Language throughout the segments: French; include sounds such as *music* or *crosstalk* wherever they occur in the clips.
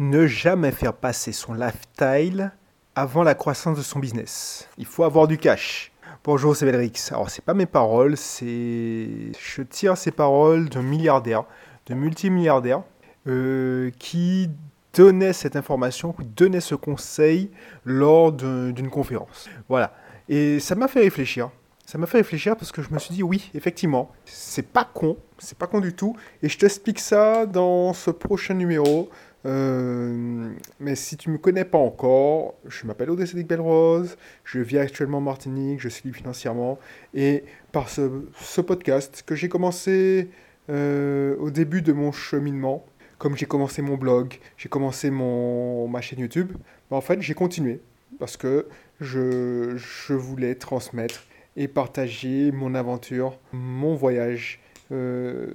Ne jamais faire passer son lifestyle avant la croissance de son business. Il faut avoir du cash. Bonjour, c'est Belrix. Alors, c'est pas mes paroles, c'est. Je tire ces paroles d'un milliardaire, de multimilliardaire, euh, qui donnait cette information, qui donnait ce conseil lors d'une conférence. Voilà. Et ça m'a fait réfléchir. Ça m'a fait réfléchir parce que je me suis dit, oui, effectivement, c'est pas con, c'est pas con du tout. Et je t'explique ça dans ce prochain numéro. Euh, mais si tu ne me connais pas encore, je m'appelle Odessedic Belrose, je vis actuellement en Martinique, je suis libre financièrement, et par ce, podcast que j'ai commencé euh, au début de mon cheminement, comme j'ai commencé mon blog, j'ai commencé mon, ma chaîne YouTube, bah, en fait j'ai continué, parce que je, je, voulais transmettre et partager mon aventure, mon voyage. Euh,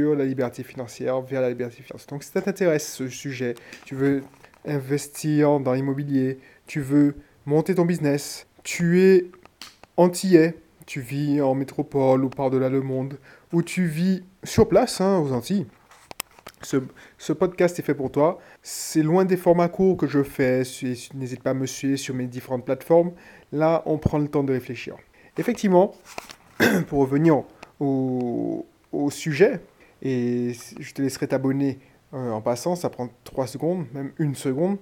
la liberté financière, vers la liberté financière. Donc si ça t'intéresse ce sujet, tu veux investir dans l'immobilier, tu veux monter ton business, tu es antillais, tu vis en métropole ou par-delà le monde, ou tu vis sur place hein, aux Antilles, ce, ce, podcast est fait pour toi. C'est loin des formats courts que je fais. N'hésite pas à me suivre sur mes différentes plateformes. Là, on prend le temps de réfléchir. Effectivement, *clears throat* pour revenir au, au sujet, et je te laisserai t'abonner euh, en passant, ça prend 3 secondes, même une seconde.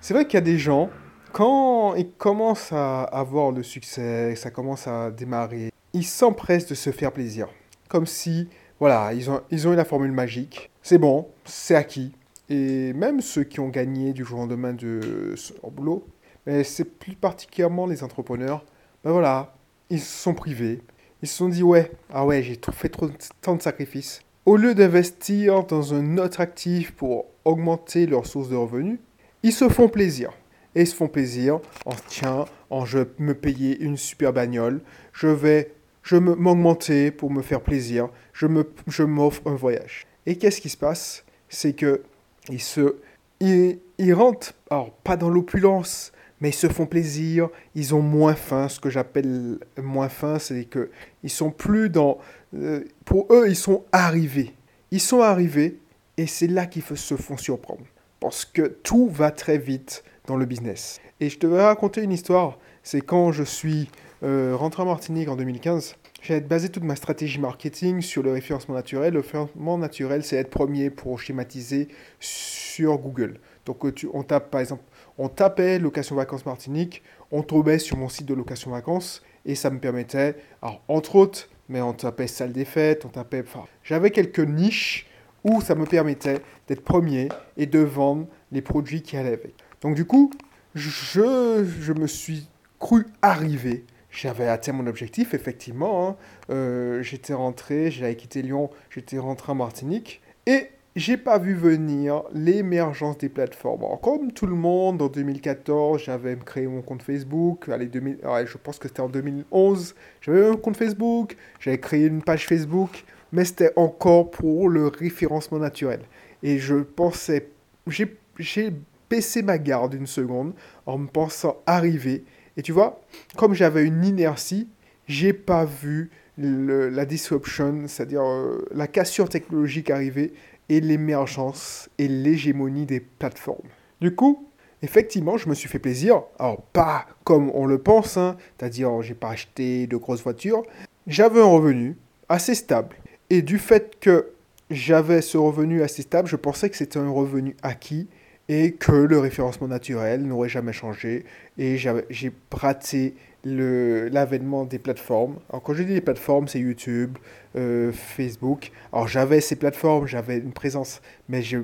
C'est vrai qu'il y a des gens, quand ils commencent à avoir le succès, ça commence à démarrer, ils s'empressent de se faire plaisir. Comme si, voilà, ils ont, ils ont eu la formule magique, c'est bon, c'est acquis. Et même ceux qui ont gagné du jour au lendemain de leur boulot, mais c'est plus particulièrement les entrepreneurs, ben voilà, ils sont privés, ils se sont dit ouais, ah ouais, j'ai fait trop, tant de sacrifices. Au lieu d'investir dans un autre actif pour augmenter leur source de revenus, ils se font plaisir. Et ils se font plaisir en tiens, en je me payer une super bagnole, je vais je m'augmenter pour me faire plaisir, je me je m'offre un voyage. Et qu'est-ce qui se passe? C'est que ils se ils, ils rentrent alors pas dans l'opulence, mais ils se font plaisir, ils ont moins faim. Ce que j'appelle moins faim, c'est que ils sont plus dans. Euh, pour eux, ils sont arrivés. Ils sont arrivés et c'est là qu'ils se font surprendre. Parce que tout va très vite dans le business. Et je te vais raconter une histoire. C'est quand je suis euh, rentré en Martinique en 2015. J'ai basé toute ma stratégie marketing sur le référencement naturel. Le référencement naturel, c'est être premier pour schématiser sur Google. Donc, euh, on tape par exemple on tapait location vacances Martinique, on tombait sur mon site de location vacances et ça me permettait, alors entre autres, mais on tapait salle des fêtes, on tapait, j'avais quelques niches où ça me permettait d'être premier et de vendre les produits qui allaient avec. Donc du coup, je, me suis cru arriver. J'avais atteint mon objectif, effectivement. Hein. Euh, j'étais rentré, j'avais quitté Lyon, j'étais rentré en Martinique. Et j'ai pas vu venir l'émergence des plateformes. comme tout le monde, en 2014, j'avais créé mon compte Facebook. Allez, 2000, je pense que c'était en 2011. J'avais un compte Facebook, j'avais créé une page Facebook, mais c'était encore pour le référencement naturel. Et je pensais, j'ai baissé ma garde une seconde en me pensant arriver. Et tu vois, comme j'avais une inertie, j'ai pas vu la disruption, c'est-à-dire euh, la cassure technologique arriver et l'émergence et l'hégémonie des plateformes. Du coup, effectivement, je me suis fait plaisir. Alors, pas comme on le pense, hein, c'est-à-dire j'ai pas acheté de grosses voitures. J'avais un revenu assez stable. Et du fait que j'avais ce revenu assez stable, je pensais que c'était un revenu acquis et que le référencement naturel n'aurait jamais changé. Et j'ai raté l'avènement des plateformes. Alors quand je dis les plateformes, c'est YouTube, euh, Facebook. Alors j'avais ces plateformes, j'avais une présence, mais je,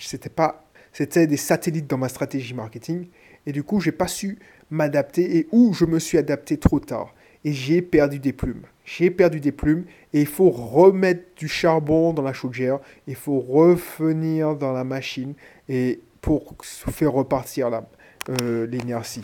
c'était pas, c'était des satellites dans ma stratégie marketing. Et du coup, j'ai pas su m'adapter et où je me suis adapté trop tard. Et j'ai perdu des plumes. J'ai perdu des plumes et il faut remettre du charbon dans la chaudière. Il faut revenir dans la machine et pour faire repartir euh, l'énergie.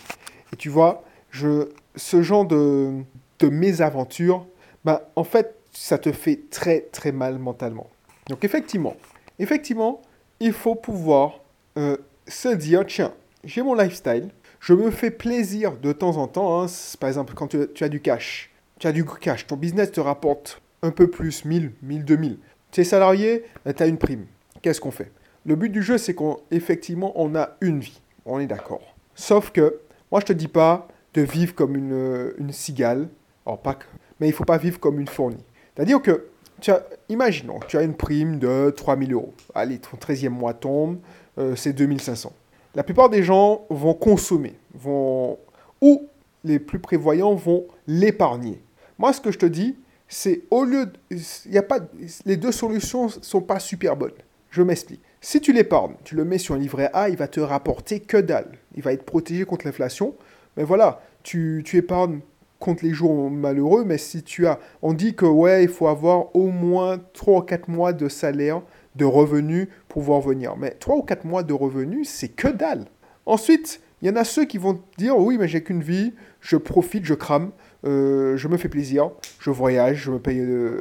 et tu vois, je, ce genre de, de mésaventure, ben, en fait, ça te fait très très mal mentalement. Donc effectivement, effectivement, il faut pouvoir euh, se dire, tiens, j'ai mon lifestyle, je me fais plaisir de temps en temps. Hein. par exemple, quand tu, as du cash, tu as du cash, ton business te rapporte un peu plus, 1000, 1000, 2000. Tu es salarié, ben, tu as une prime. Qu'est-ce qu'on fait? Le but du jeu, c'est qu'effectivement, on, a une vie. On est d'accord. Sauf que, moi, je te dis pas de vivre comme une, une cigale. Alors, pas mais il faut pas vivre comme une fournie. C'est-à-dire que, tu as, imaginons, tu as une prime de 3000 euros. Allez, ton 13e mois tombe, euh, c'est 2500. La plupart des gens vont consommer, vont, ou les plus prévoyants vont l'épargner. Moi, ce que je te dis, c'est au lieu, il y a pas, les deux solutions sont pas super bonnes. Je m'explique. Si tu l'épargnes, tu le mets sur un livret A, il va te rapporter que dalle. Il va être protégé contre l'inflation. Mais voilà, tu, tu épargnes contre les jours malheureux, mais si tu as, on dit que ouais, il faut avoir au moins 3 ou 4 mois de salaire, de revenus pour pouvoir venir. Mais 3 ou 4 mois de revenus, c'est que dalle. Ensuite, il y en a ceux qui vont dire oui, mais j'ai qu'une vie, je profite, je crame, euh, je me fais plaisir, je voyage, je me paye, euh,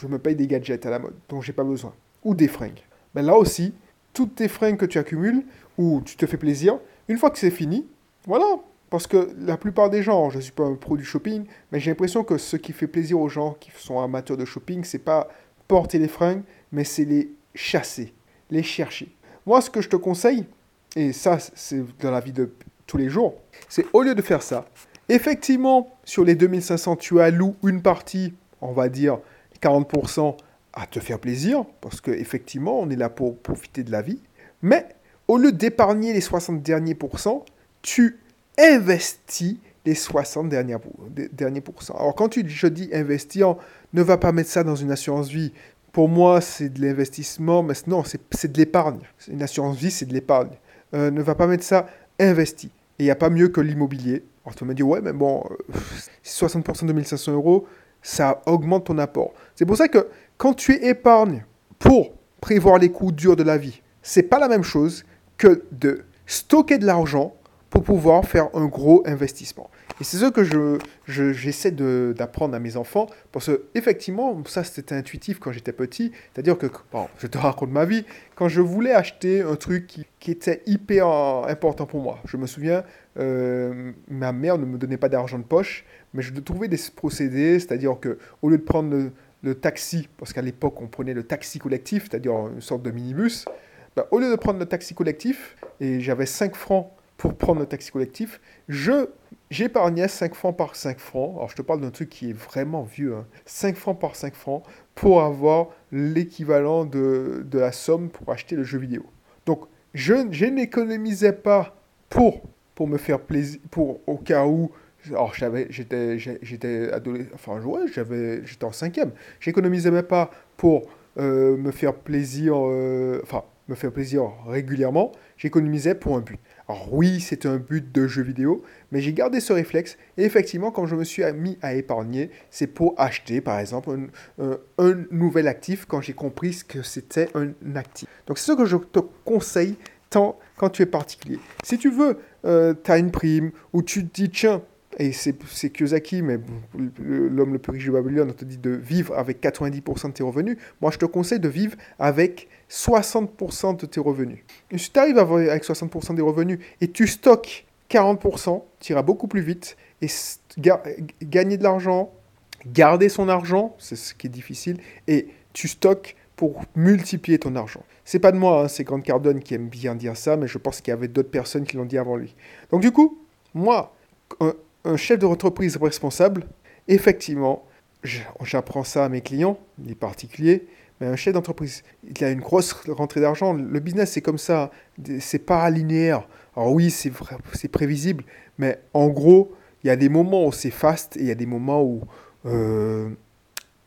je, me paye des gadgets à la mode dont j'ai pas besoin, ou des fringues. Mais là aussi, toutes tes fringues que tu accumules ou tu te fais plaisir, une fois que c'est fini, voilà, parce que la plupart des gens, je ne suis pas un pro du shopping, mais j'ai l'impression que ce qui fait plaisir aux gens qui sont amateurs de shopping, c'est pas porter les fringues, mais c'est les chasser, les chercher. Moi, ce que je te conseille, et ça, c'est dans la vie de tous les jours, c'est au lieu de faire ça, effectivement, sur les 2500, tu alloues une partie, on va dire 40%, à te faire plaisir, parce qu'effectivement, on est là pour profiter de la vie. Mais au lieu d'épargner les 60 derniers pourcents, tu investis les 60 derniers, derniers pourcents. Alors quand tu, je dis investir, ne va pas mettre ça dans une assurance vie. Pour moi, c'est de l'investissement, mais non, c'est de l'épargne. Une assurance vie, c'est de l'épargne. Euh, ne va pas mettre ça investi. Et il n'y a pas mieux que l'immobilier. Alors tu me dire, ouais, mais bon, 60% de 1500 euros, ça augmente ton apport. C'est pour ça que quand tu épargnes pour prévoir les coûts durs de la vie, c'est pas la même chose que de stocker de l'argent pour pouvoir faire un gros investissement. Et c'est ce que je, j'essaie d'apprendre à mes enfants, parce que effectivement, ça c'était intuitif quand j'étais petit, c'est-à-dire que, bon, je te raconte ma vie, quand je voulais acheter un truc qui, était hyper important pour moi, je me souviens, euh, ma mère ne me donnait pas d'argent de poche, mais je trouvais des procédés, c'est-à-dire que au lieu de prendre le, taxi, parce qu'à l'époque on prenait le taxi collectif, c'est-à-dire une sorte de minibus, bah, au lieu de prendre le taxi collectif, et j'avais 5 francs pour prendre le taxi collectif, je j'épargnais 5 francs par 5 francs. Alors je te parle d'un truc qui est vraiment vieux. 5 hein. francs par 5 francs pour avoir l'équivalent de, de, la somme pour acheter le jeu vidéo. Donc je, je n'économisais pas pour, pour me faire plaisir, pour au cas où alors j'étais j'étais adolescent, enfin j'avais j'étais en cinquième. J'économisais même pas pour euh, me faire plaisir, euh, enfin me faire plaisir régulièrement. J'économisais pour un but. Alors oui, c'est un but de jeu vidéo, mais j'ai gardé ce réflexe. Et effectivement, quand je me suis mis à épargner, c'est pour acheter, par exemple, un, nouvel actif quand j'ai compris ce que c'était un actif. Donc c'est ce que je te conseille tant quand tu es particulier. Si tu veux, euh, tu as une prime, ou tu te dis, tiens, et c'est Kiyosaki, mais l'homme le plus riche de Babylone, on te dit de vivre avec 90% de tes revenus. Moi, je te conseille de vivre avec 60% de tes revenus. Si tu arrives avec 60% des revenus et tu stockes 40%, tu iras beaucoup plus vite. Et gagner de l'argent, garder son argent, c'est ce qui est difficile, et tu stockes pour multiplier ton argent. C'est pas de moi, hein, c'est Grant Cardone qui aime bien dire ça, mais je pense qu'il y avait d'autres personnes qui l'ont dit avant lui. Donc du coup, moi, un chef d'entreprise responsable, effectivement, j'apprends ça à mes clients, les particuliers, mais un chef d'entreprise, il a une grosse rentrée d'argent. Le business, c'est comme ça, c'est pas linéaire. Alors oui, c'est c'est prévisible, mais en gros, il y a des moments où c'est fast et il y a des moments où euh,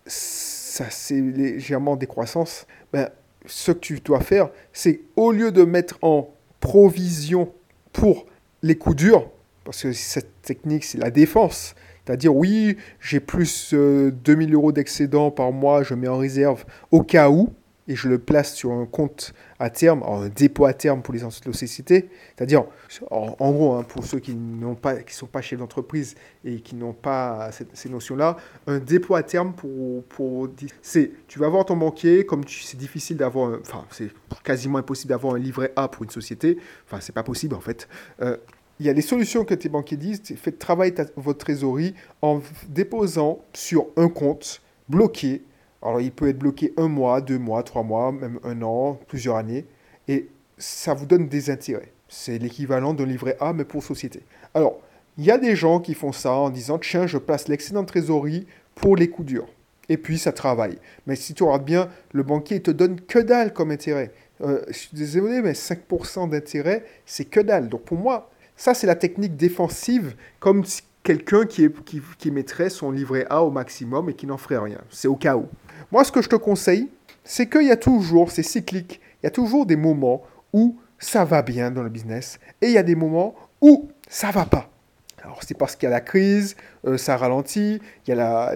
ça c'est légèrement décroissance. Ben, ce que tu dois faire, c'est au lieu de mettre en provision pour les coups durs, parce que cette technique, c'est la défense. C'est-à-dire, oui, j'ai plus euh, 2000 euros d'excédent par mois, je mets en réserve au cas où, et je le place sur un compte à terme, un dépôt à terme pour les sociétés. C'est-à-dire, en, gros, hein, pour ceux qui ne sont pas chefs d'entreprise et qui n'ont pas ces notions-là, un dépôt à terme pour, pour c'est, tu vas voir ton banquier, comme c'est difficile d'avoir, enfin, c'est quasiment impossible d'avoir un livret A pour une société. Enfin, c'est pas possible en fait. Euh, il y a des solutions que tes banquiers disent, faites travailler votre trésorerie en déposant sur un compte bloqué. Alors il peut être bloqué un mois, deux mois, trois mois, même un an, plusieurs années. et ça vous donne des intérêts. C'est l'équivalent d'un livret A, mais pour société. Alors, il y a des gens qui font ça en disant Tiens, je place l'excédent de trésorerie pour les coups durs. Et puis ça travaille. Mais si tu regardes bien, le banquier ne te donne que dalle comme intérêt. Euh, je suis désolé, mais 5% d'intérêt, c'est que dalle. Donc pour moi, ça c'est la technique défensive, comme quelqu'un qui, mettrait son livret A au maximum et qui n'en ferait rien. C'est au cas où. Moi, ce que je te conseille, c'est qu'il y a toujours, c'est cyclique, il y a toujours des moments où ça va bien dans le business et il y a des moments où ça va pas. Alors c'est parce qu'il y a la crise, euh, ça ralentit, il y a la,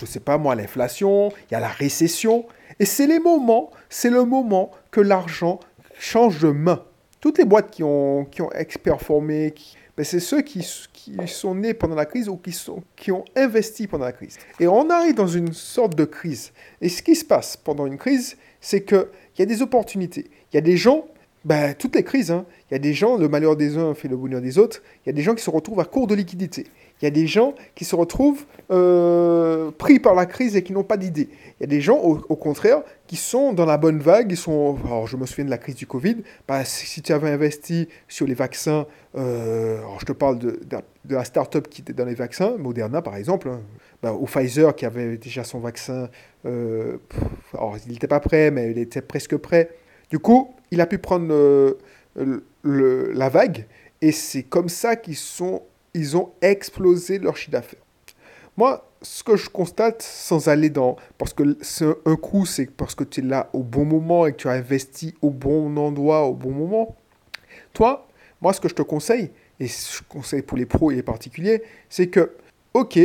je sais pas moi, l'inflation, il y a la récession. Et c'est les moments, c'est le moment que l'argent change de main. Toutes les boîtes qui ont, qui ont experformé, ben c'est ceux qui, qui, sont nés pendant la crise ou qui, sont, qui ont investi pendant la crise. Et on arrive dans une sorte de crise. Et ce qui se passe pendant une crise, c'est qu'il y a des opportunités. Il y a des gens ben, toutes les crises, hein. il y a des gens, le malheur des uns fait le bonheur des autres, il y a des gens qui se retrouvent à court de liquidité. Il y a des gens qui se retrouvent euh, pris par la crise et qui n'ont pas d'idée. Il y a des gens, au, contraire, qui sont dans la bonne vague. Ils sont, alors je me souviens de la crise du Covid. Ben, si tu avais investi sur les vaccins, euh, alors je te parle de, la start-up qui était dans les vaccins, Moderna par exemple, hein. ben, ou Pfizer qui avait déjà son vaccin. Euh, alors il n'était pas prêt, mais il était presque prêt. Du coup, il a pu prendre la vague et c'est comme ça qu'ils sont, ils ont explosé leur chiffre d'affaires. Moi, ce que je constate sans aller dans... Parce que un coup, c'est parce que tu es là au bon moment et que tu as investi au bon endroit, au bon moment. Toi, moi, ce que je te conseille, et je conseille pour les pros et les particuliers, c'est que, ok,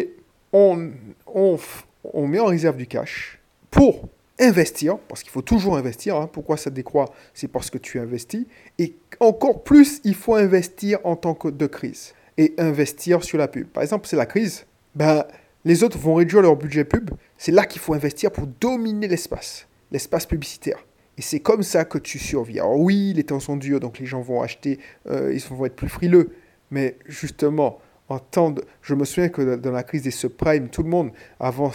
on, on, on met en réserve du cash pour investir, parce qu'il faut toujours investir. Hein. Pourquoi ça décroît? C'est parce que tu investis. Et encore plus, il faut investir en tant que de crise. Et investir sur la pub. Par exemple, c'est la crise. Ben, les autres vont réduire leur budget pub. C'est là qu'il faut investir pour dominer l'espace, l'espace publicitaire. Et c'est comme ça que tu survis. Alors oui, les temps sont durs, donc les gens vont acheter, euh, ils vont être plus frileux. Mais justement, je me souviens que dans la crise des subprimes, tout le monde, avant,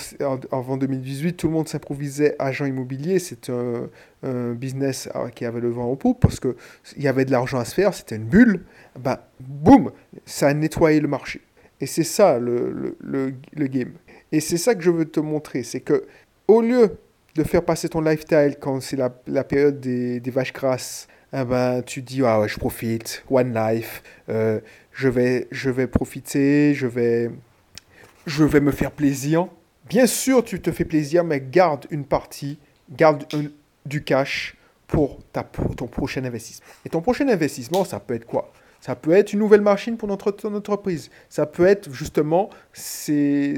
avant 2018, tout le monde s'improvisait agent immobilier. C'était un, business euh, qui avait le vent au poupe parce qu'il y avait de l'argent à se faire, c'était une bulle. Ben, boum, ça a nettoyé le marché. Et c'est ça le, game. Et c'est ça que je veux te montrer. C'est que au lieu de faire passer ton lifestyle quand c'est la, période des, vaches grasses, eh ben, tu dis, ah je profite, one life, euh, je, vais, je vais profiter, je vais, me faire plaisir. Bien sûr, tu te fais plaisir, mais garde une partie, garde du cash pour, ton prochain investissement. Et ton prochain investissement, ça peut être quoi? Ça peut être une nouvelle machine pour notre, entreprise. Ça peut être justement, c'est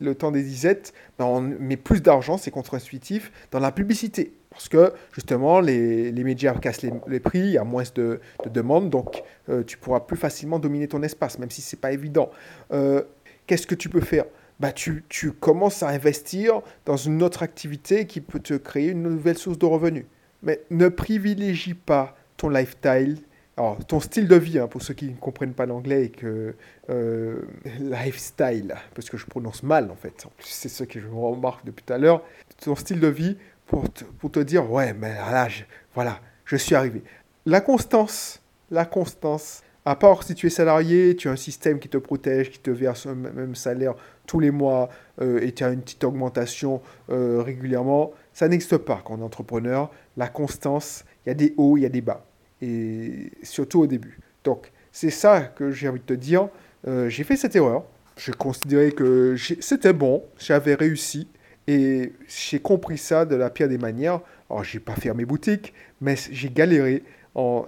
le temps des disettes, ben on met plus d'argent, c'est contre-intuitif, dans la publicité. Parce que justement, les, les médias cassent les, prix, il y a moins de, de demandes, donc euh, tu pourras plus facilement dominer ton espace, même si ce n'est pas évident. Euh, qu'est-ce que tu peux faire? Bah, tu, tu, commences à investir dans une autre activité qui peut te créer une nouvelle source de revenus. Mais ne privilégie pas ton lifestyle, alors ton style de vie, hein, pour ceux qui ne comprennent pas l'anglais et que euh, lifestyle, parce que je prononce mal en fait, c'est ce que je remarque depuis tout à l'heure, ton style de vie, pour te, dire, ouais, mais là, je, voilà, je suis arrivé. La constance, la constance, à part si tu es salarié, tu as un système qui te protège, qui te verse un même salaire tous les mois euh, et tu as une petite augmentation euh, régulièrement, ça n'existe pas quand on est entrepreneur. La constance, il y a des hauts, il y a des bas. Et surtout au début. Donc, c'est ça que j'ai envie de te dire. Euh, j'ai fait cette erreur. J'ai considéré que c'était bon, j'avais réussi. Et j'ai compris ça de la pire des manières. Alors, j'ai pas fermé boutique, mais j'ai galéré.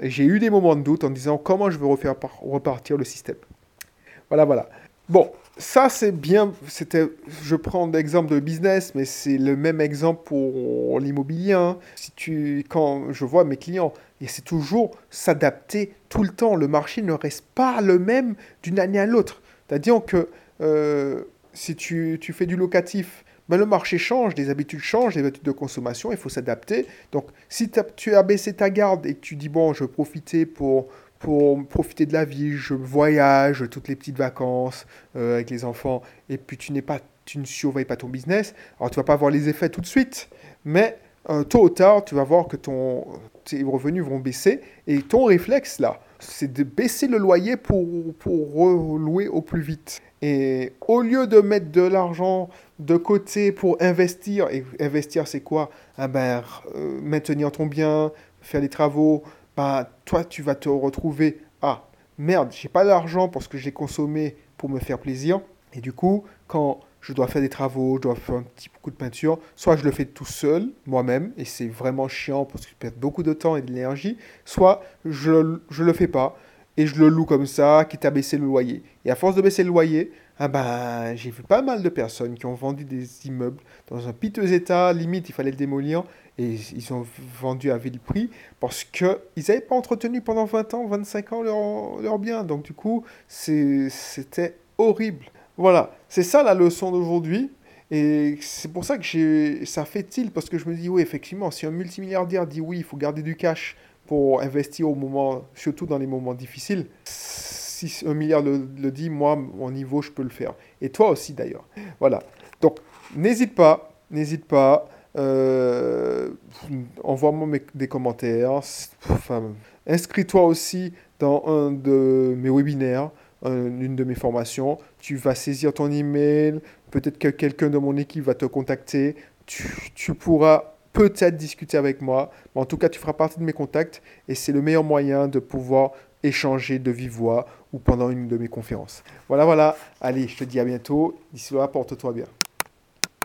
J'ai eu des moments de doute en disant comment je veux refaire repartir le système. Voilà, voilà. Bon, ça c'est bien. C'était, je prends l'exemple de business, mais c'est le même exemple pour l'immobilier. Hein. Si tu, quand je vois mes clients, et c'est toujours s'adapter tout le temps. Le marché ne reste pas le même d'une année à l'autre. C'est-à-dire que euh, si tu, tu, fais du locatif ben, le marché change, les habitudes changent, les habitudes de consommation, il faut s'adapter. Donc, si tu as baissé ta garde et que tu dis, bon, je vais profiter pour, pour profiter de la vie, je voyage, toutes les petites vacances euh, avec les enfants, et puis tu, pas, tu ne surveilles pas ton business, alors tu vas pas avoir les effets tout de suite, mais euh, tôt ou tard, tu vas voir que ton, tes revenus vont baisser. Et ton réflexe, là, c'est de baisser le loyer pour, pour relouer au plus vite. Et au lieu de mettre de l'argent de côté pour investir, et investir c'est quoi? Ah ben, euh, Maintenir ton bien, faire des travaux, ben, toi tu vas te retrouver, ah merde, j'ai pas d'argent parce que j'ai consommé pour me faire plaisir. Et du coup, quand je dois faire des travaux, je dois faire un petit coup de peinture, soit je le fais tout seul, moi-même, et c'est vraiment chiant parce que je perds beaucoup de temps et de l'énergie, soit je ne le fais pas et je le loue comme ça, quitte à baisser le loyer. Et à force de baisser le loyer, ah ben, j'ai vu pas mal de personnes qui ont vendu des immeubles dans un piteux état, limite il fallait le démolir, et ils ont vendu à vil prix parce qu'ils n'avaient pas entretenu pendant 20 ans, 25 ans leur, leur bien. Donc du coup, c'était horrible. Voilà, c'est ça la leçon d'aujourd'hui. Et c'est pour ça que ça fait tilt, parce que je me dis, oui, effectivement, si un multimilliardaire dit oui, il faut garder du cash pour investir au moment, surtout dans les moments difficiles, si un milliard le, dit, moi, mon niveau, je peux le faire. Et toi aussi, d'ailleurs. Voilà. Donc, n'hésite pas, n'hésite pas. Euh, envoie-moi des commentaires. Inscris-toi aussi dans un de mes webinaires une de mes formations, tu vas saisir ton email, peut-être que quelqu'un de mon équipe va te contacter, tu, pourras peut-être discuter avec moi, mais en tout cas tu feras partie de mes contacts et c'est le meilleur moyen de pouvoir échanger de vive voix ou pendant une de mes conférences. Voilà, voilà, allez, je te dis à bientôt, d'ici là, porte-toi bien.